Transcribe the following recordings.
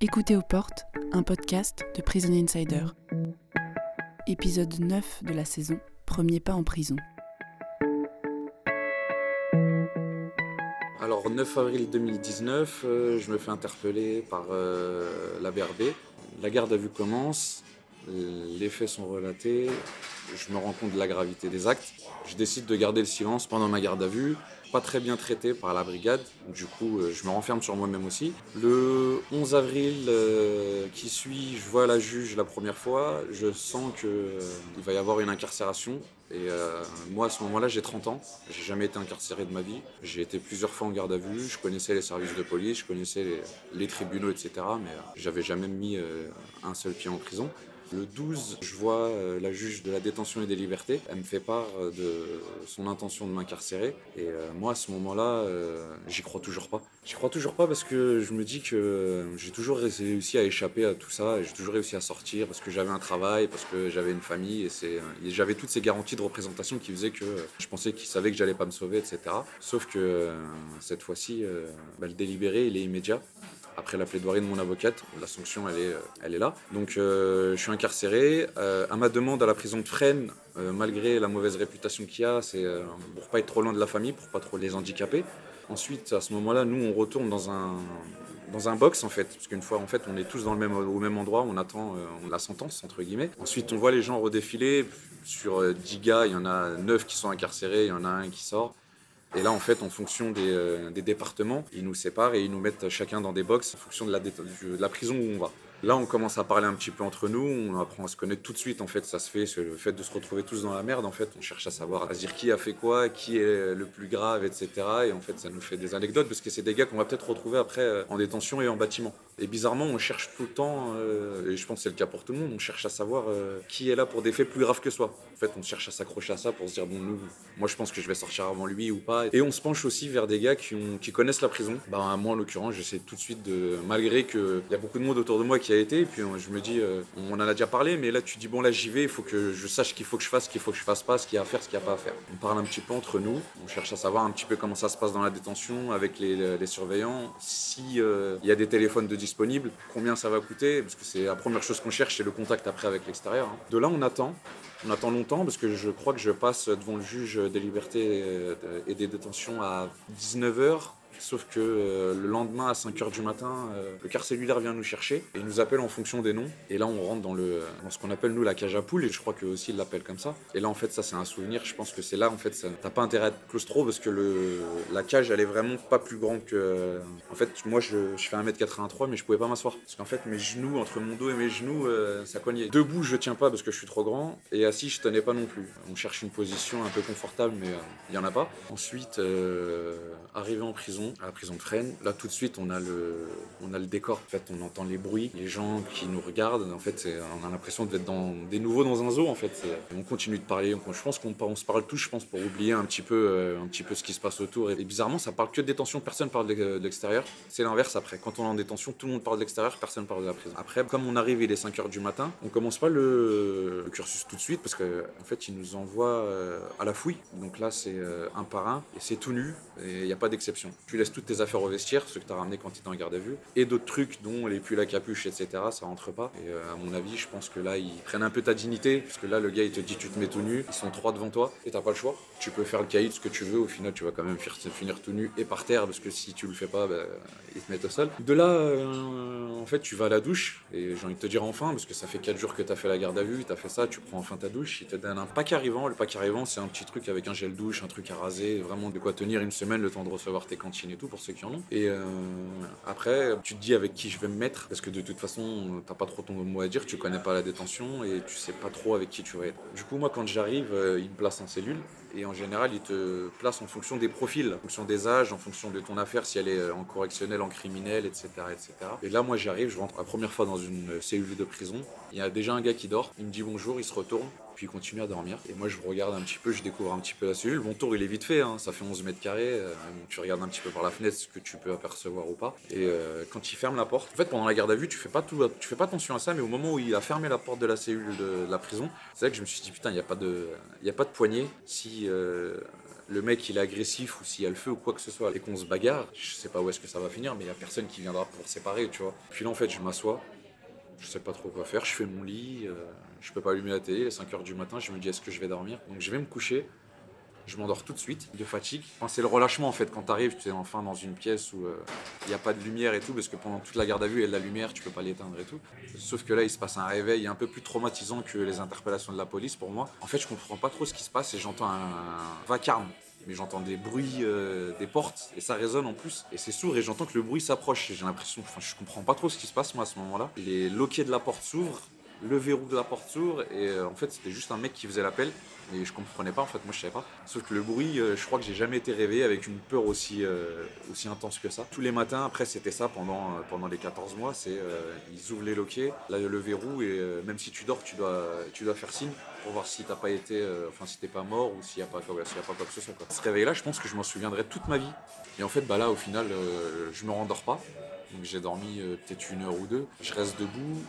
Écoutez aux portes, un podcast de Prison Insider. Épisode 9 de la saison, premier pas en prison. Alors 9 avril 2019, euh, je me fais interpeller par euh, la BRB. La garde à vue commence, les faits sont relatés, je me rends compte de la gravité des actes. Je décide de garder le silence pendant ma garde à vue pas très bien traité par la brigade. Du coup, euh, je me renferme sur moi-même aussi. Le 11 avril euh, qui suit, je vois la juge la première fois. Je sens qu'il euh, va y avoir une incarcération. Et moi, à ce moment-là, j'ai 30 ans. J'ai jamais été incarcéré de ma vie. J'ai été plusieurs fois en garde à vue. Je connaissais les services de police, je connaissais les, les tribunaux, etc. Mais j'avais jamais mis un seul pied en prison. Le 12, je vois euh, la juge de la détention et des libertés. Elle me fait part euh, de son intention de m'incarcérer. Et euh, moi, à ce moment-là, j'y crois toujours pas. J'y crois toujours pas parce que je me dis que j'ai toujours réussi à échapper à tout ça. J'ai toujours réussi à sortir parce que j'avais un travail, parce que j'avais une famille. Et, j'avais toutes ces garanties de représentation qui faisaient que je pensais qu'ils savaient que j'allais pas me sauver, etc. Sauf que cette fois-ci, bah, le délibéré, il est immédiat après la plaidoirie de mon avocate. La sanction, elle est, euh, elle est là. Donc, euh, je suis incarcéré. Euh, à ma demande à la prison de Fresnes, malgré la mauvaise réputation qu'il y a, c'est pour pas être trop loin de la famille, pour pas trop les handicaper. Ensuite, à ce moment-là, nous, on retourne dans un, dans un box en fait, parce qu'une fois en fait on est tous dans le même, au même endroit, on attend la sentence entre guillemets. Ensuite on voit les gens redéfiler, sur 10 gars il y en a 9 qui sont incarcérés, il y en a un qui sort. Et là, en fait, en fonction euh, des, départements, ils nous séparent et ils nous mettent chacun dans des box en fonction de la prison où on va. Là, on commence à parler un petit peu entre nous, on apprend à se connaître tout de suite. En fait, ça se fait, le fait de se retrouver tous dans la merde. En fait, on cherche à savoir, à dire qui a fait quoi, qui est le plus grave, etc. Et en fait, ça nous fait des anecdotes parce que c'est des gars qu'on va peut-être retrouver après euh, en détention et en bâtiment. Et bizarrement, on cherche tout le temps, euh, et je pense que c'est le cas pour tout le monde, on cherche à savoir euh, qui est là pour des faits plus graves que soi. En fait, on cherche à s'accrocher à ça pour se dire, bon, nous, moi je pense que je vais sortir avant lui ou pas. Et on se penche aussi vers des gars qui, connaissent la prison. Bah, moi, en l'occurrence, j'essaie tout de suite de, malgré qu'il y a beaucoup de monde autour de moi qui a été, et puis je me dis, euh, on en a déjà parlé, mais là tu dis, bon, là j'y vais, il faut que je sache qu'il faut que je fasse, qu'il faut que je fasse pas, ce qu'il y a à faire, ce qu'il n'y a pas à faire. On parle un petit peu entre nous, on cherche à savoir un petit peu comment ça se passe dans la détention avec les, surveillants, s'il il y a des téléphones de disponibles, combien ça va coûter, parce que c'est la première chose qu'on cherche, c'est le contact après avec l'extérieur. Hein. De là, on attend. On attend longtemps parce que je crois que je passe devant le juge des libertés euh, et des détentions à 19h Sauf que euh, le lendemain à 5h du matin, euh, le car cellulaire vient nous chercher et il nous appelle en fonction des noms. Et là, on rentre dans, le, dans ce qu'on appelle nous la cage à poules et je crois qu'eux aussi ils l'appellent comme ça. Et là, en fait, ça, c'est un souvenir. Je pense que c'est là, en fait, t'as pas intérêt à être claustro parce que la cage, elle est vraiment pas plus grande que. En fait, moi, je, je fais 1m83, mais je pouvais pas m'asseoir. Parce qu'en fait, mes genoux, entre mon dos et mes genoux, euh, ça cognait. Debout, je tiens pas parce que je suis trop grand. Et assis, je tenais pas non plus. On cherche une position un peu confortable, mais il y en a pas. Ensuite, arrivé en prison, à la prison de Fresnes, là tout de suite on a le, décor. En fait, on entend les bruits, les gens qui nous regardent. En fait, on a l'impression d'être dans des nouveaux dans un zoo. En fait, on continue de parler. Je pense qu'on on se parle tous, je pense, pour oublier un petit peu, euh, un petit peu ce qui se passe autour. Et, bizarrement, ça parle que de détention. Personne parle de l'extérieur. C'est l'inverse après. Quand on est en détention, tout le monde parle de l'extérieur, personne parle de la prison. Après, comme on arrive, il est 5 h du matin, on commence pas le, cursus tout de suite parce qu'en en fait, ils nous envoient euh, à la fouille. Donc là, c'est euh, un par un et c'est tout nu il n'y a pas d'exception. Laisses toutes tes affaires au vestiaire, ce que tu as ramené quand tu étais en garde à vue, et d'autres trucs dont les pulls à capuche, etc. Ça rentre pas. Et euh, à mon avis, je pense que là, ils prennent un peu ta dignité, parce que là, le gars, il te dit tu te mets tout nu, ils sont trois devant toi, et t'as pas le choix. Tu peux faire le caïd, ce que tu veux, au final, tu vas quand même finir tout nu et par terre, parce que si tu le fais pas, bah, ils te mettent au sol. De là, euh, en fait, tu vas à la douche, et j'ai envie de te dire enfin, parce que ça fait 4 jours que tu as fait la garde à vue, tu as fait ça, tu prends enfin ta douche, ils te donnent un pack arrivant. Le pack arrivant, c'est un petit truc avec un gel douche, un truc à raser, vraiment de quoi tenir une semaine le temps de recevoir tes cantines et tout, pour ceux qui en ont. Et euh, après, tu te dis avec qui je vais me mettre, parce que de toute façon, t'as pas trop ton mot à dire, tu connais pas la détention et tu sais pas trop avec qui tu vas être. Du coup, moi, quand j'arrive, euh, ils me placent en cellule et en général, ils te placent en fonction des profils, en fonction des âges, en fonction de ton affaire, si elle est en correctionnel, en criminel, etc. etc. Et là, moi, j'arrive, je rentre la première fois dans une cellule de prison. Il y a déjà un gars qui dort, il me dit bonjour, il se retourne, puis il continue à dormir. Et moi, je regarde un petit peu, je découvre un petit peu la cellule. Mon tour, il est vite fait, hein. ça fait 11 mètres carrés. Euh, tu regardes un petit peu par la fenêtre ce que tu peux apercevoir ou pas. Et euh, quand il ferme la porte, en fait, pendant la garde à vue, tu fais pas tu fais pas attention à ça, mais au moment où il a fermé la porte de la cellule de, la prison, c'est là que je me suis dit putain, il n'y a pas de, y a pas de poignée. Si euh, le mec il est agressif ou s'il y a le feu ou quoi que ce soit et qu'on se bagarre, je sais pas où est-ce que ça va finir, mais il y a personne qui viendra pour séparer, tu vois. Puis là en fait je m'assois, je sais pas trop quoi faire, je fais mon lit, euh, je peux pas allumer la télé, il est 5h du matin, je me dis est-ce que je vais dormir? Donc je vais me coucher, je m'endors tout de suite de fatigue. C'est le relâchement en fait quand tu arrives, tu es enfin dans une pièce où euh, il n'y a pas de lumière et tout, parce que pendant toute la garde à vue, il y a de la lumière, tu peux pas l'éteindre et tout. Sauf que là, il se passe un réveil un peu plus traumatisant que les interpellations de la police pour moi. En fait, je comprends pas trop ce qui se passe et j'entends un vacarme. Mais j'entends des bruits euh, des portes et ça résonne en plus. Et c'est sourd et j'entends que le bruit s'approche. J'ai l'impression, enfin, je comprends pas trop ce qui se passe moi à ce moment-là. Les loquets de la porte s'ouvrent, le verrou de la porte s'ouvre et euh, en fait c'était juste un mec qui faisait l'appel et je comprenais pas en fait moi je savais pas. Sauf que le bruit euh, je crois que j'ai jamais été réveillé avec une peur aussi euh, intense que ça. Tous les matins après c'était ça pendant les 14 mois c'est ils ouvrent les loquets là le verrou et même si tu dors tu dois tu dois faire signe pour voir si t'as pas été enfin si t'es pas mort ou s'il y a pas s'il y a quoi que ce soit quoi. ce réveil là je pense que je m'en souviendrai toute ma vie. Et en fait bah là au final je me rendors pas. Donc j'ai dormi peut-être une heure ou deux. Je reste debout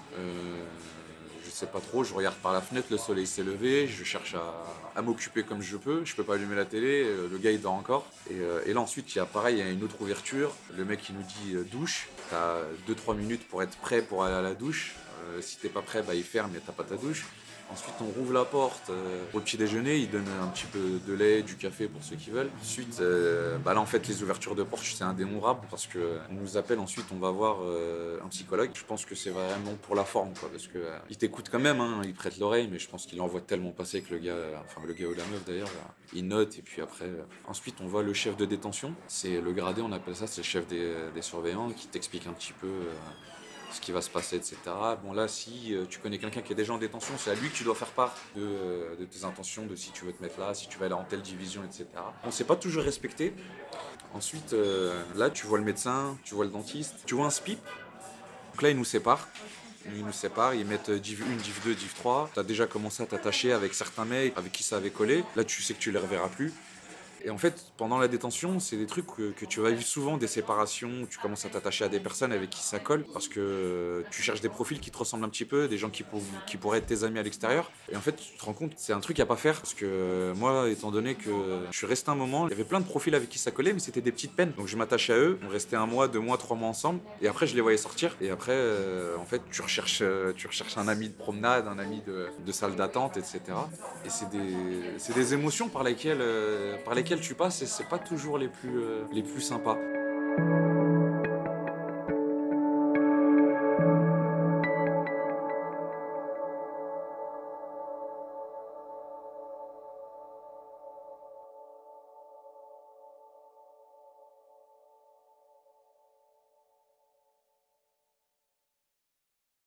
sais pas trop, je regarde par la fenêtre, le soleil s'est levé, je cherche à, m'occuper comme je peux, je peux pas allumer la télé, euh, le gars il dort encore. Euh, et, là ensuite, il y a pareil, il y a une autre ouverture, le mec il nous dit euh, douche, t'as 2-3 minutes pour être prêt pour aller à la douche, si t'es pas prêt, bah il ferme et t'as pas ta douche. Ensuite, on rouvre la porte euh, pour petit déjeuner. Ils donnent un petit peu de lait, du café pour ceux qui veulent. Ensuite, euh, bah là, en fait, les ouvertures de porte, c'est indénombrable parce qu'on nous appelle. Ensuite, on va voir euh, un psychologue. Je pense que c'est vraiment pour la forme, quoi, parce que il t'écoute quand même. Hein, il prête l'oreille, mais je pense qu'il envoie tellement passer que le gars, enfin le gars ou la meuf d'ailleurs, il note et puis après. ensuite, on voit le chef de détention. C'est le gradé, on appelle ça. C'est le chef des surveillants qui t'explique un petit peu ce qui va se passer, etc. Bon là, si euh, tu connais quelqu'un qui est déjà en détention, c'est à lui que tu dois faire part de, euh, tes intentions, de si tu veux te mettre là, si tu vas aller en telle division, etc. On ne s'est pas toujours respecté. Ensuite, euh, là, tu vois le médecin, tu vois le dentiste, tu vois un SPIP. Donc là, ils nous séparent. Ils nous séparent, ils mettent div 1, div 2, div 3. Tu as déjà commencé à t'attacher avec certains mecs avec qui ça avait collé. Là, tu sais que tu les reverras plus. Et en fait, pendant la détention, c'est des trucs que, tu vas vivre souvent, des séparations, tu commences à t'attacher à des personnes avec qui ça colle, parce que tu cherches des profils qui te ressemblent un petit peu, des gens qui, pourraient être tes amis à l'extérieur. Et en fait, tu te rends compte, c'est un truc à pas faire, parce que moi, étant donné que je suis resté un moment, il y avait plein de profils avec qui ça collait, mais c'était des petites peines. Donc je m'attachais à eux, on restait un mois, deux mois, trois mois ensemble, et après je les voyais sortir. Et après, euh, en fait, tu recherches, tu recherches un ami de promenade, un ami de, de salle d'attente, etc. Et c'est des, des émotions par lesquelles, euh, par lesquelles tu passes et c'est pas toujours les plus, euh, les plus sympas.